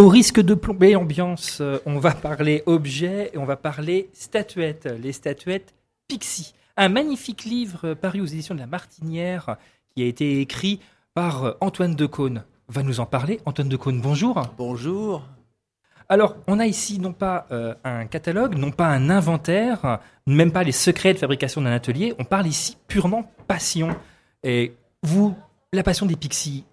Au risque de plomber l'ambiance, euh, on va parler objets et on va parler statuettes. Les statuettes Pixie. Un magnifique livre paru aux éditions de la Martinière qui a été écrit par euh, Antoine Decaune. Va nous en parler. Antoine Decaune, bonjour. Bonjour. Alors, on a ici non pas euh, un catalogue, non pas un inventaire, même pas les secrets de fabrication d'un atelier. On parle ici purement passion. Et vous, la passion des Pixies,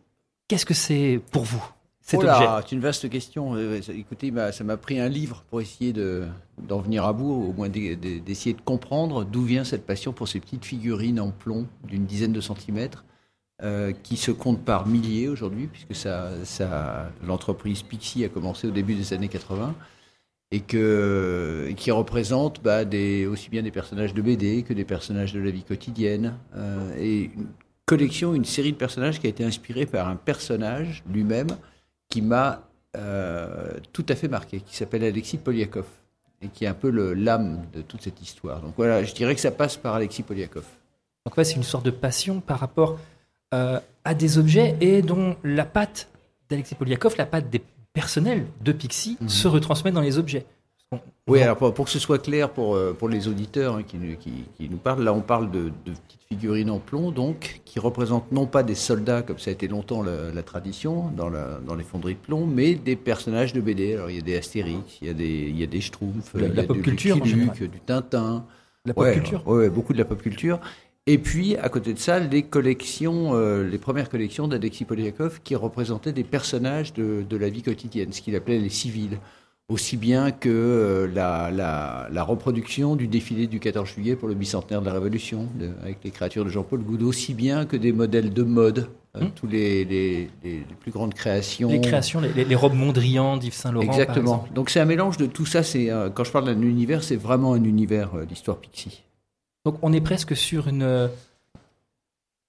qu'est-ce que c'est pour vous? Cet Oh objet c'est une vaste question. Euh, Écoutez, bah, ça m'a pris un livre pour essayer de- d'en venir à bout, au moins d'e- d'e- d'essayer de comprendre d'où vient cette passion pour ces petites figurines en plomb d'une dizaine de centimètres, euh, qui se comptent par milliers aujourd'hui, puisque ça, ça, l'entreprise Pixie a commencé au début des années 80, et que, et qui représente bah, des, aussi bien des personnages de BD que des personnages de la vie quotidienne, euh, et une collection, une série de personnages qui a été inspirée par un personnage lui-même qui m'a euh, tout à fait marqué, qui s'appelle Alexis Poliakov, et qui est un peu l'âme de toute cette histoire. Donc voilà, je dirais que ça passe par Alexis Poliakov. Donc ouais, c'est une sorte de passion par rapport euh, à des objets et dont la patte d'Alexis Poliakov, la patte des personnels de Pixie, Mhm. se retransmet dans les objets. Oui, alors pour, pour que ce soit clair pour, euh, pour les auditeurs hein, qui, nous- qui, qui nous parlent, là on parle de, de petites figurines en plomb, donc, qui représentent non pas des soldats, comme ça a été longtemps la, la tradition dans, la, dans les fonderies de plomb, mais des personnages de BD. Alors il y a des Astérix, il y a des, il y a des Schtroumpfs, De la- il y de la a pop du culture, du Tintin. la pop Ouais, culture. ouais, beaucoup de la pop culture. Et puis, à côté de ça, les collections, euh, les premières collections d'Alexis Poliakov qui représentaient des personnages de, de la vie quotidienne, ce qu'il appelait les civils. Aussi bien que euh, la, la, la reproduction du défilé du 14 juillet pour le bicentenaire de la Révolution, de- avec les créatures de Jean-Paul Goudot, aussi bien que des modèles de mode, euh, Hmm. tous les, les, les- les plus grandes créations. Les créations, les, robes Mondrian d'Yves Saint Laurent. par Exactement. Donc c'est un mélange de tout ça. C'est euh, quand je parle d'un univers, c'est vraiment un univers, euh, l'histoire Pixie. Donc on est presque sur une, euh,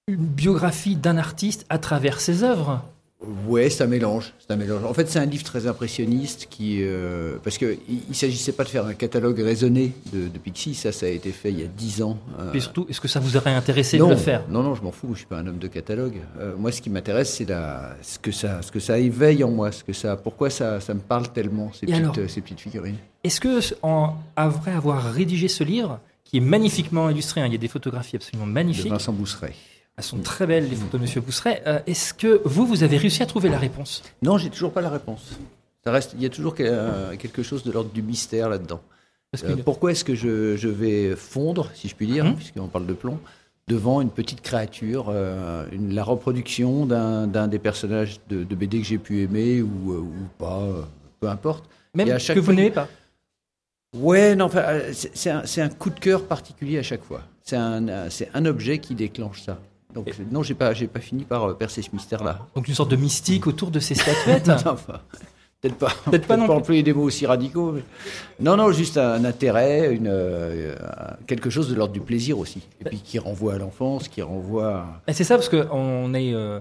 une biographie d'un artiste à travers ses œuvres. Ouais, c'est un mélange. C'est un mélange. En fait, c'est un livre très impressionniste qui, euh, parce que il, il s'agissait pas de faire un catalogue raisonné de, de Pixie. Ça, ça a été fait il y a dix ans. Euh, Et surtout, est-ce que ça vous aurait intéressé non, de le faire? non, non, je m'en fous. Je suis pas un homme de catalogue. Euh, moi, ce qui m'intéresse, c'est la, ce que ça, ce que ça éveille en moi, ce que ça, pourquoi ça, ça me parle tellement ces Et petites, alors euh, ces petites figurines. Est-ce que, en, après avoir rédigé ce livre, qui est magnifiquement illustré, hein, il y a des photographies absolument De magnifiques, Vincent Bousseret. Elles sont très belles les photos de Monsieur Bousseret, euh, est-ce que vous, vous avez réussi à trouver la réponse? Non, j'ai toujours pas la réponse. Ça reste, il y a toujours euh, quelque chose de l'ordre du mystère là-dedans. Euh, pourquoi est-ce que je, je vais fondre, si je puis dire, Mhm. puisqu'on parle de plomb, devant une petite créature, euh, une- la reproduction d'un des personnages de, de BD que j'ai pu aimer ou, ou pas, peu importe. Même et à chaque que vous n'aimez pas. Ouais, non, c'est un, coup de cœur particulier à chaque fois. C'est un, c'est un objet qui déclenche ça. Donc, Et- non, j'ai pas, j'ai pas fini par euh, percer ce mystère-là. Donc une sorte de mystique autour de ces statuettes. Enfin, peut-être pas, Peut-être pas non plus. employer des mots aussi radicaux. mais- Non, non, juste un intérêt, une, euh, quelque chose de l'ordre du plaisir aussi. Et puis qui renvoie à l'enfance, qui renvoie. à- Et c'est ça parce que on est, euh,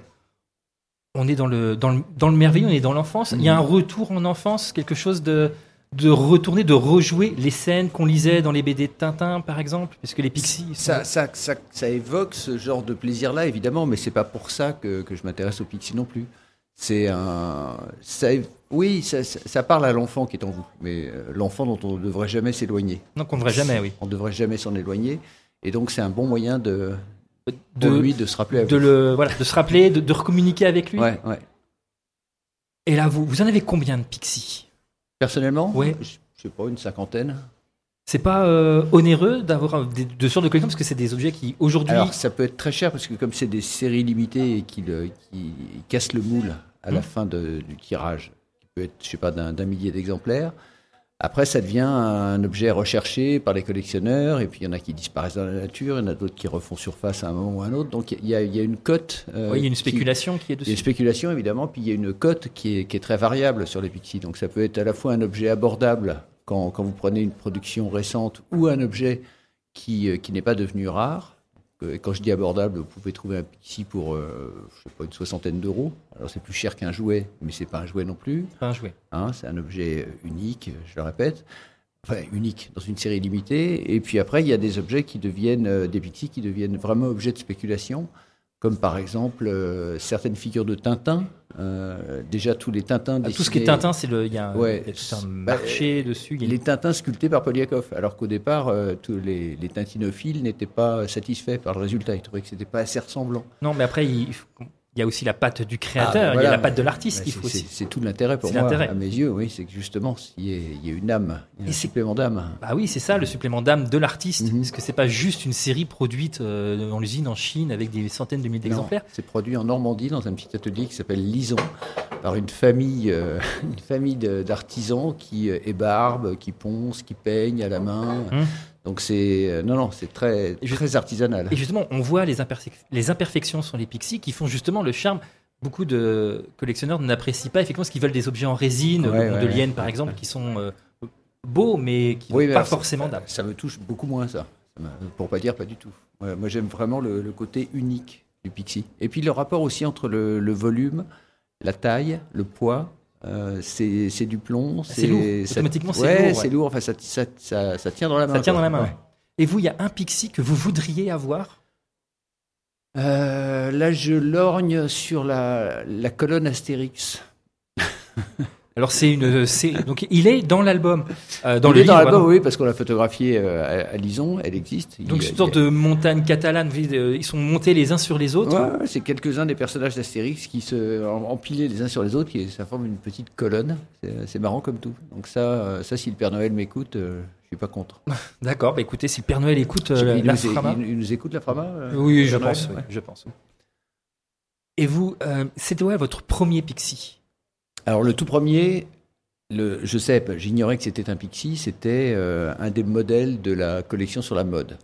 on est dans le, dans le, dans le merveilleux, on est dans l'enfance. Il y a un retour en enfance, quelque chose de, de retourner, de rejouer les scènes qu'on lisait dans les BD de Tintin, par exemple, parce que les Pixies. Ça, sont- ça, ça, ça évoque ce genre de plaisir-là, évidemment, mais c'est pas pour ça que, que je m'intéresse aux Pixies non plus. C'est un. Ça, oui, ça, parle à l'enfant qui est en vous, mais euh, l'enfant dont on ne devrait jamais s'éloigner. Donc on ne devrait jamais, oui. On ne devrait jamais s'en éloigner. Et donc, c'est un bon moyen de, pour De, lui de se rappeler de, vous. le, voilà, de se rappeler, de, de recommuniquer avec lui. Ouais, ouais. Et là, vous, vous en avez combien de Pixies? Personnellement, Ouais. je je sais pas, une cinquantaine. C'est pas euh, onéreux d'avoir des- de sortes de collections parce que c'est des objets qui aujourd'hui. Alors, ça peut être très cher parce que comme c'est des séries limitées et qui, le- qui cassent le moule à la Mhm. fin de- du tirage, qui peut être, je sais pas, d'un d'un millier d'exemplaires, après, ça devient un objet recherché par les collectionneurs et puis il y en a qui disparaissent dans la nature, il y en a d'autres qui refont surface à un moment ou à un autre. Donc, il y a, il y a une cote. euh, Oui, il y a une qui- spéculation qui est Il y a dessus. une spéculation évidemment, puis il y a une cote qui est, qui est très variable sur les Pixies. Donc ça peut être à la fois un objet abordable quand, quand vous prenez une production récente ou un objet qui, euh, qui n'est pas devenu rare. Euh, Et quand je dis abordable, vous pouvez trouver un Pixie pour euh, je sais pas, une soixantaine d'euros. Alors c'est plus cher qu'un jouet, mais c'est pas un jouet non plus. Pas un jouet. Hein, c'est un objet unique, je le répète. Enfin, unique dans une série limitée. Et puis après, il y a des objets qui deviennent, euh, des Pixies qui deviennent vraiment objets de spéculation. Comme par exemple euh, certaines figures de Tintin. Euh, déjà tous les Tintins. Ah, tout ce qui est Tintin, c'est le, il y a, un- Ouais. il y a tout un Bah, marché dessus. a une- Les Tintins sculptés par Poliakov, alors qu'au départ, euh, tous les, les tintinophiles n'étaient pas satisfaits par le résultat. Ils trouvaient que c'était pas assez ressemblant. Non, mais après, il, il y a aussi la patte du créateur, Ah, ben il y a la patte de l'artiste. Il c'est- faut aussi. c'est tout l'intérêt pour C'est moi, l'intérêt. à mes yeux, oui, c'est que justement, il y, ait- il y a une âme, il y a Et un c'est- supplément d'âme. Bah oui, c'est ça le supplément d'âme de l'artiste, Mhm. parce que c'est pas juste une série produite euh, dans l'usine en Chine avec des centaines de milliers d'exemplaires. C'est produit en Normandie dans un petit atelier qui s'appelle Lison par une famille, euh, une famille de- d'artisans qui euh, ébarbent, qui poncent, qui peignent à la main. Hum. Donc c'est euh, non non c'est très très artisanal. Et justement, on voit les, imperfec- les imperfections sur les pixies qui font justement le charme. Beaucoup de collectionneurs n'apprécient pas effectivement ce qu'ils veulent des objets en résine, Ouais, ouais, Mondelienne ouais, par exemple, qui sont euh, beaux mais qui Oui, mais pas alors, forcément d'âme. Ça me touche beaucoup moins ça. Pour pas dire pas du tout. Moi j'aime vraiment le, le côté unique du Pixie. Et puis le rapport aussi entre le, le volume, la taille, le poids. euh, c'est c'est du plomb. C'est lourd. Automatiquement, c'est ouais, lourd, ouais. c'est lourd. Enfin, ça, ça, ça, ça tient dans la main. Ça tient quoi. dans la main. Ouais. ouais. Et vous, il y a un pixie que vous voudriez avoir? Euh, là, je lorgne sur la, la colonne Astérix. Alors c'est une, c'est donc il est dans l'album, euh, dans Il le est dans livre. l'album, pardon. oui, parce qu'on l'a photographié euh, à, à Lison, elle existe. Il Donc a- une sorte de montagne catalane. euh, Ils sont montés les uns sur les autres. Ouais, c'est quelques-uns des personnages d'Astérix qui se en- empilés les uns sur les autres, qui ça forme une petite colonne. C'est marrant comme tout. Donc ça, ça si le Père Noël m'écoute, euh, je suis pas contre. D'accord. Bah écoutez, si le Père Noël écoute euh, il, la nous, Frama, il- il nous écoute la Frama euh, oui, je Noël pense, oui, Ouais. je pense. Et vous, euh, c'était ouais, votre premier pixie? Alors le tout premier, le, je sais, j'ignorais que c'était un Pixie, c'était euh, un des modèles de la collection sur la mode.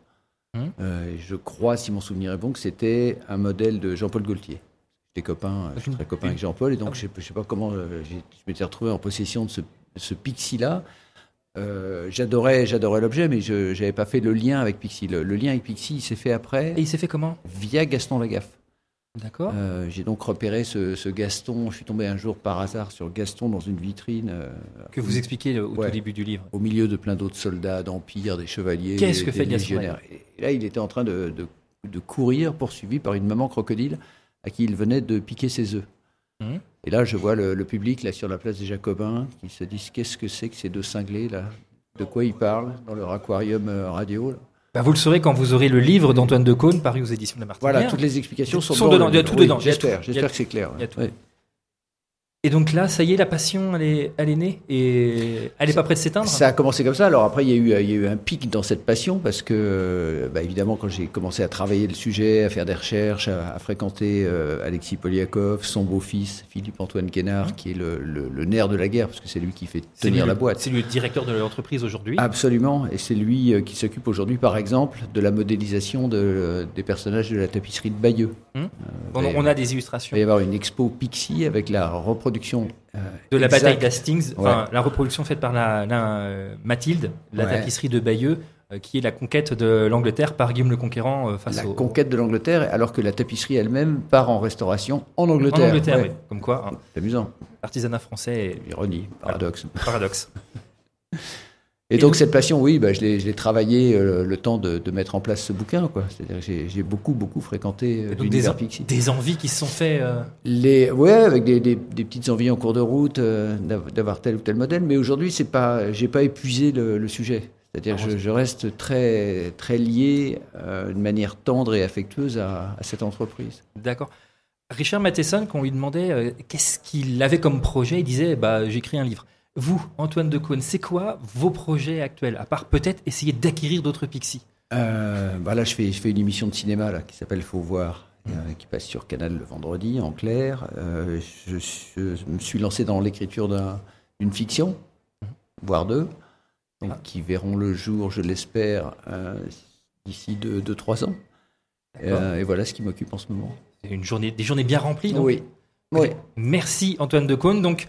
Hum. Euh, je crois, si mon souvenir est bon, que c'était un modèle de Jean-Paul Gaultier. J'étais copain, je suis Une- très copain avec Jean-Paul, et donc Ah je sais, je sais pas comment euh, je m'étais retrouvé en possession de ce, ce Pixie-là. Euh, j'adorais, j'adorais l'objet, mais je n'avais pas fait le lien avec Pixie. Le, le lien avec Pixie, il s'est fait après Et il s'est fait comment? via Gaston Lagaffe. D'accord. Euh, j'ai donc repéré ce, ce Gaston. Je suis tombé un jour par hasard sur Gaston dans une vitrine. euh, que vous expliquez au Ouais. tout début du livre. au milieu de plein d'autres soldats d'Empire, des chevaliers, Qu'est-ce que des fait Gaston. Et là, il était en train de, de- de courir, poursuivi par une maman crocodile à qui il venait de piquer ses œufs. Mhm. Et là, je vois le, le public là sur la place des Jacobins qui se disent qu'est-ce que c'est que ces deux cinglés là? De quoi ils parlent dans leur aquarium euh, radio là? Bah, vous le saurez quand vous aurez le livre d'Antoine de Caunes paru aux éditions de la Martinière. Voilà, toutes les explications sont, Sont dans dedans, il y a tout Oui, dedans, J'espère, j'espère que c'est clair. Il y a tout. Ouais. Et donc là, ça y est, la passion, elle est, elle est née et elle est pas près de s'éteindre. Ça a commencé comme ça. Alors après, il y, a eu, il y a eu un pic dans cette passion parce que, euh, bah, évidemment, quand j'ai commencé à travailler le sujet, à faire des recherches, à, à fréquenter euh, Alexis Poliakov, son beau-fils Philippe-Antoine Guénard, qui est le, le- le nerf de la guerre, parce que c'est lui qui fait tenir lui la boîte. C'est lui le directeur de l'entreprise aujourd'hui. Absolument, et c'est lui euh, qui s'occupe aujourd'hui, par exemple, de la modélisation de- des personnages de la tapisserie de Bayeux. Euh, on, il a des il illustrations va y avoir une expo Pixie avec la reproduction euh, de la exacte. bataille d'Hastings, Ouais. la reproduction faite par la, la, euh, Mathilde, la Ouais. tapisserie de Bayeux, euh, qui est la conquête de l'Angleterre par Guillaume le Conquérant face La au, conquête de l'Angleterre, alors que la tapisserie elle-même part en restauration en en Angleterre. Angleterre. Ouais. oui. Comme quoi, hein, C'est amusant. l'artisanat français Ironie, paradoxe. paradoxe. Et, Et donc, donc- cette passion, oui, bah, je l'ai je l'ai travaillé euh, le temps de, de mettre en place ce bouquin. C'est-à-dire que j'ai- beaucoup, beaucoup fréquenté euh, donc des, en- des envies qui se sont faites. euh, Les, ouais, avec des, des- des petites envies en cours de route euh, d'av- d'avoir tel ou tel modèle. Mais aujourd'hui, pas, j'ai pas épuisé le, le sujet. C'est-à-dire, que je, je reste très, très lié de manière tendre et affectueuse à, à cette entreprise. D'accord. Richard Matheson, quand on lui demandait qu'est-ce qu'il avait comme projet, il disait bah, J'écris un livre. Vous, Antoine de Caunes, c'est quoi vos projets actuels À part peut-être essayer d'acquérir d'autres pixies? Euh, bah là, je fais, je fais une émission de cinéma là, qui s'appelle Faut voir, euh, qui passe sur Canal le vendredi, en clair. Euh, je, je me suis lancé dans l'écriture d'un- d'une fiction, voire deux, donc, Ah. qui verront le jour, je l'espère, euh, d'ici 2-3 ans. D'accord. Euh, et voilà ce qui m'occupe en ce moment. C'est une journée, des journées bien remplies. donc. Oui. oui. Merci Antoine de Caunes. Donc,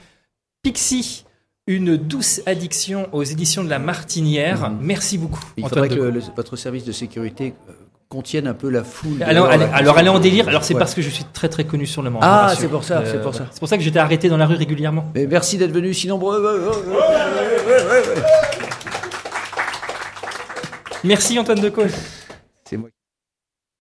Pixie, une douce addiction aux éditions de la Martinière. Mhm. Merci beaucoup. Il Antoine faudrait que le- le- votre service de sécurité euh, contienne un peu la foule. Alors, elle, alors, elle est en délire. Alors, c'est Ouais. parce que je suis très très connu sur le Mans. Ah, c'est pour ça, c'est pour ça. C'est pour ça que j'étais arrêté dans la rue régulièrement. Mais merci d'être venu si nombreux. Merci Antoine de Caunes.